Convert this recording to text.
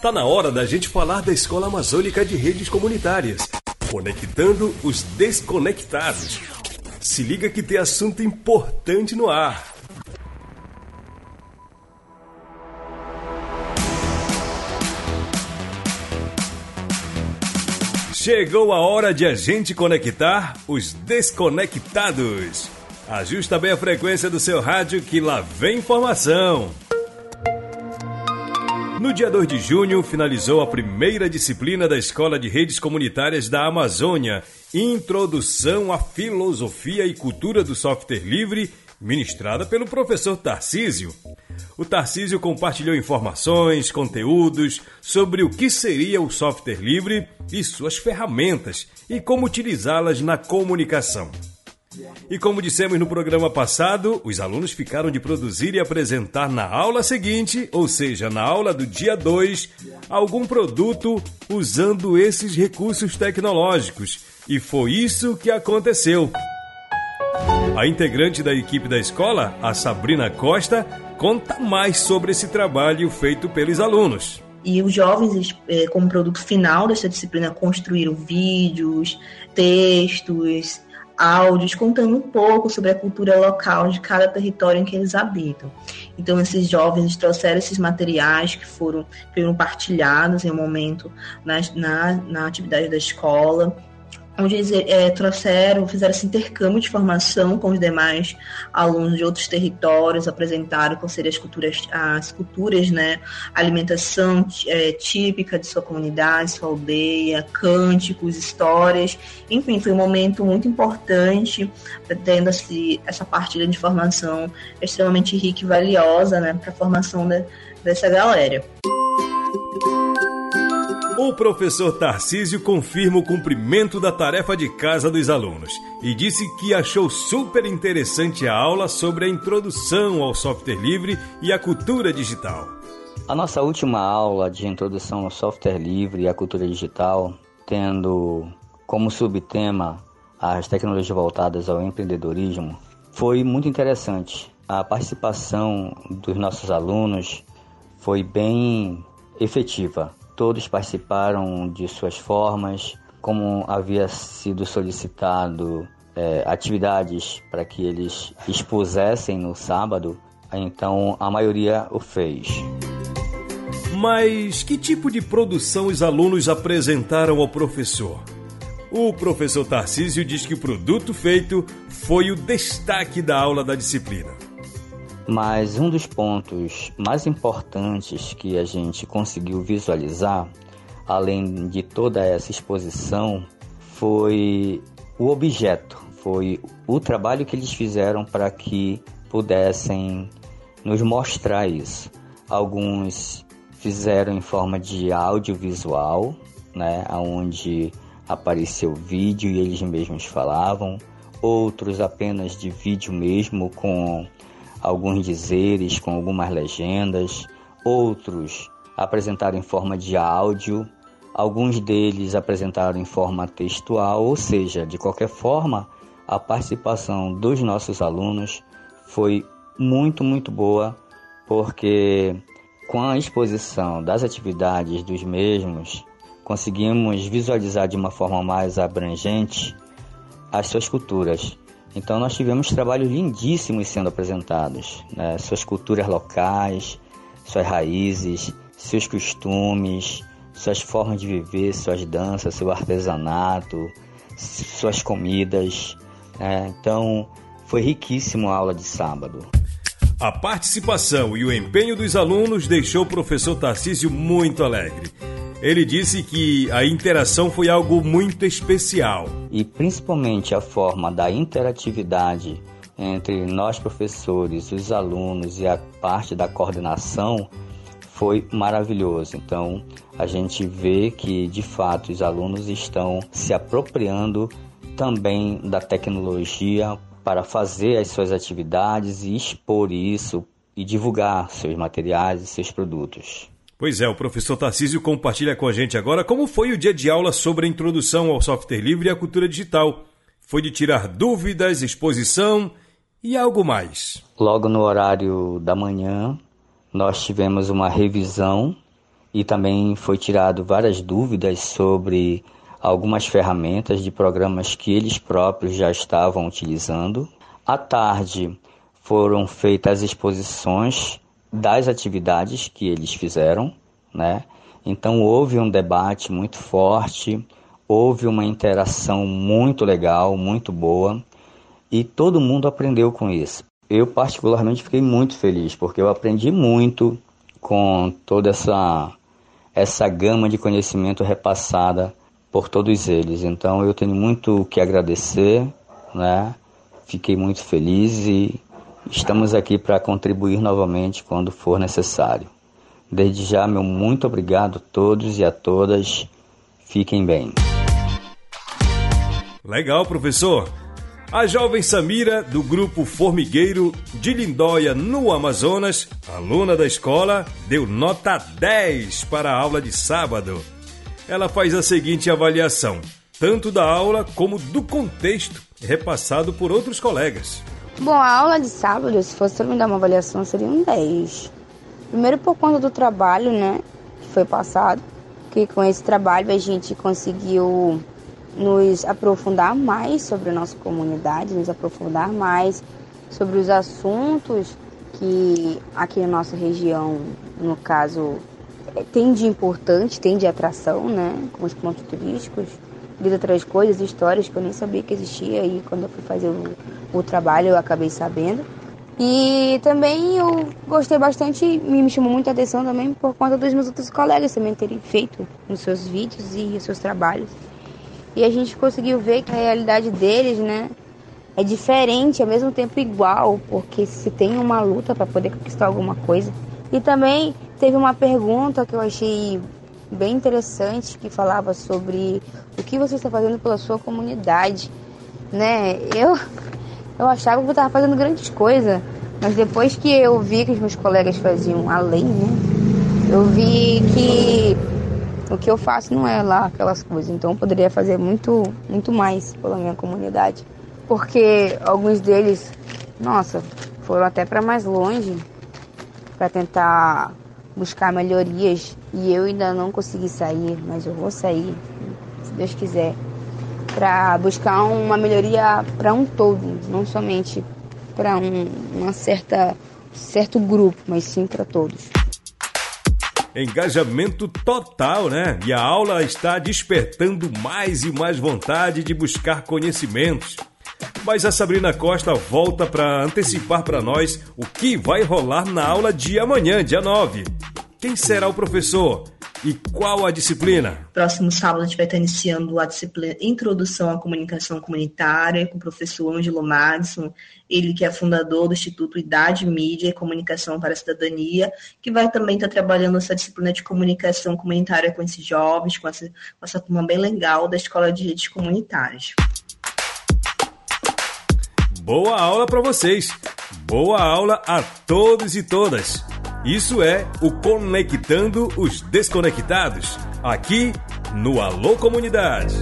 Tá na hora da gente falar da Escola Amazônica de Redes Comunitárias, conectando os desconectados. Se liga que tem assunto importante no ar. Chegou a hora de a gente conectar os desconectados. Ajusta bem a frequência do seu rádio que lá vem informação. No dia 2 de junho, finalizou a primeira disciplina da Escola de Redes Comunitárias da Amazônia, Introdução à Filosofia e Cultura do Software Livre, ministrada pelo professor Tarcísio. O Tarcísio compartilhou informações, conteúdos sobre o que seria o software livre e suas ferramentas e como utilizá-las na comunicação. E como dissemos no programa passado, os alunos ficaram de produzir e apresentar na aula seguinte, ou seja, na aula do dia 2, algum produto usando esses recursos tecnológicos. E foi isso que aconteceu. A integrante da equipe da escola, a Sabrina Costa, conta mais sobre esse trabalho feito pelos alunos. E os jovens, eh, como produto final dessa disciplina, construíram vídeos, textos, áudios contando um pouco sobre a cultura local de cada território em que eles habitam. Então, esses jovens trouxeram esses materiais que foram, foram partilhados em um momento na, na, na atividade da escola onde eles é, trouxeram, fizeram esse intercâmbio de formação com os demais alunos de outros territórios, apresentaram quais seriam as culturas, as culturas, né, alimentação é, típica de sua comunidade, sua aldeia, cânticos, histórias, enfim, foi um momento muito importante, tendo esse, essa partilha de informação extremamente rica e valiosa, né, para a formação de, dessa galera. O professor Tarcísio confirma o cumprimento da tarefa de casa dos alunos e disse que achou super interessante a aula sobre a introdução ao software livre e à cultura digital. A nossa última aula de introdução ao software livre e à cultura digital, tendo como subtema as tecnologias voltadas ao empreendedorismo, foi muito interessante. A participação dos nossos alunos foi bem efetiva Todos participaram de suas formas, como havia sido solicitado é, atividades para que eles expusessem no sábado, então a maioria o fez. Mas que tipo de produção os alunos apresentaram ao professor? O professor Tarcísio diz que o produto feito foi o destaque da aula da disciplina. Mas um dos pontos mais importantes que a gente conseguiu visualizar, além de toda essa exposição, foi o objeto, foi o trabalho que eles fizeram para que pudessem nos mostrar isso. Alguns fizeram em forma de audiovisual, né, onde apareceu vídeo e eles mesmos falavam, outros apenas de vídeo mesmo com alguns dizeres com algumas legendas, outros apresentaram em forma de áudio, alguns deles apresentaram em forma textual, ou seja, de qualquer forma, a participação dos nossos alunos foi muito, muito boa, porque com a exposição das atividades dos mesmos, conseguimos visualizar de uma forma mais abrangente as suas culturas. Então nós tivemos trabalhos lindíssimos sendo apresentados, né? suas culturas locais, suas raízes, seus costumes, suas formas de viver, suas danças, seu artesanato, suas comidas. Né? Então foi riquíssimo a aula de sábado. A participação e o empenho dos alunos deixou o professor Tarcísio muito alegre. Ele disse que a interação foi algo muito especial. E principalmente a forma da interatividade entre nós professores, os alunos e a parte da coordenação foi maravilhoso. Então, a gente vê que de fato os alunos estão se apropriando também da tecnologia para fazer as suas atividades e expor isso e divulgar seus materiais e seus produtos. Pois é, o professor Tarcísio compartilha com a gente agora como foi o dia de aula sobre a introdução ao software livre e à cultura digital. Foi de tirar dúvidas, exposição e algo mais. Logo no horário da manhã, nós tivemos uma revisão e também foi tirado várias dúvidas sobre algumas ferramentas de programas que eles próprios já estavam utilizando. À tarde foram feitas as exposições das atividades que eles fizeram, né? Então houve um debate muito forte, houve uma interação muito legal, muito boa, e todo mundo aprendeu com isso. Eu particularmente fiquei muito feliz porque eu aprendi muito com toda essa essa gama de conhecimento repassada por todos eles. Então eu tenho muito que agradecer, né? Fiquei muito feliz e estamos aqui para contribuir novamente quando for necessário. Desde já, meu muito obrigado a todos e a todas. Fiquem bem. Legal, professor. A jovem Samira, do grupo Formigueiro de Lindóia, no Amazonas, aluna da escola, deu nota 10 para a aula de sábado. Ela faz a seguinte avaliação, tanto da aula como do contexto repassado por outros colegas. Bom, a aula de sábado, se fosse me dar uma avaliação, seria um 10. Primeiro por conta do trabalho, né, que foi passado, que com esse trabalho a gente conseguiu nos aprofundar mais sobre a nossa comunidade, nos aprofundar mais sobre os assuntos que aqui na nossa região, no caso, é, tem de importante, tem de atração, né? Como os pontos turísticos, de outras coisas, histórias que eu nem sabia que existia e quando eu fui fazer o, o trabalho eu acabei sabendo. E também eu gostei bastante, me chamou muita atenção também por conta dos meus outros colegas também terem feito nos seus vídeos e os seus trabalhos. E a gente conseguiu ver que a realidade deles, né, é diferente, ao mesmo tempo igual, porque se tem uma luta para poder conquistar alguma coisa. E também teve uma pergunta que eu achei bem interessante que falava sobre o que você está fazendo pela sua comunidade, né? Eu eu achava que eu estava fazendo grandes coisas, mas depois que eu vi que os meus colegas faziam além, né? Eu vi que o que eu faço não é lá aquelas coisas, então eu poderia fazer muito, muito mais pela minha comunidade. Porque alguns deles, nossa, foram até para mais longe para tentar buscar melhorias e eu ainda não consegui sair, mas eu vou sair, se Deus quiser, para buscar uma melhoria para um todo, não somente para um uma certa certo grupo, mas sim para todos engajamento total, né? E a aula está despertando mais e mais vontade de buscar conhecimentos. Mas a Sabrina Costa volta para antecipar para nós o que vai rolar na aula de amanhã, dia 9. Quem será o professor? E qual a disciplina? Próximo sábado a gente vai estar iniciando a disciplina Introdução à Comunicação Comunitária com o professor Ângelo Madison, ele que é fundador do Instituto Idade, Mídia e Comunicação para a Cidadania, que vai também estar trabalhando essa disciplina de comunicação comunitária com esses jovens, com essa, com essa turma bem legal da Escola de Redes Comunitárias. Boa aula para vocês! Boa aula a todos e todas! Isso é o Conectando os Desconectados, aqui no Alô Comunidade.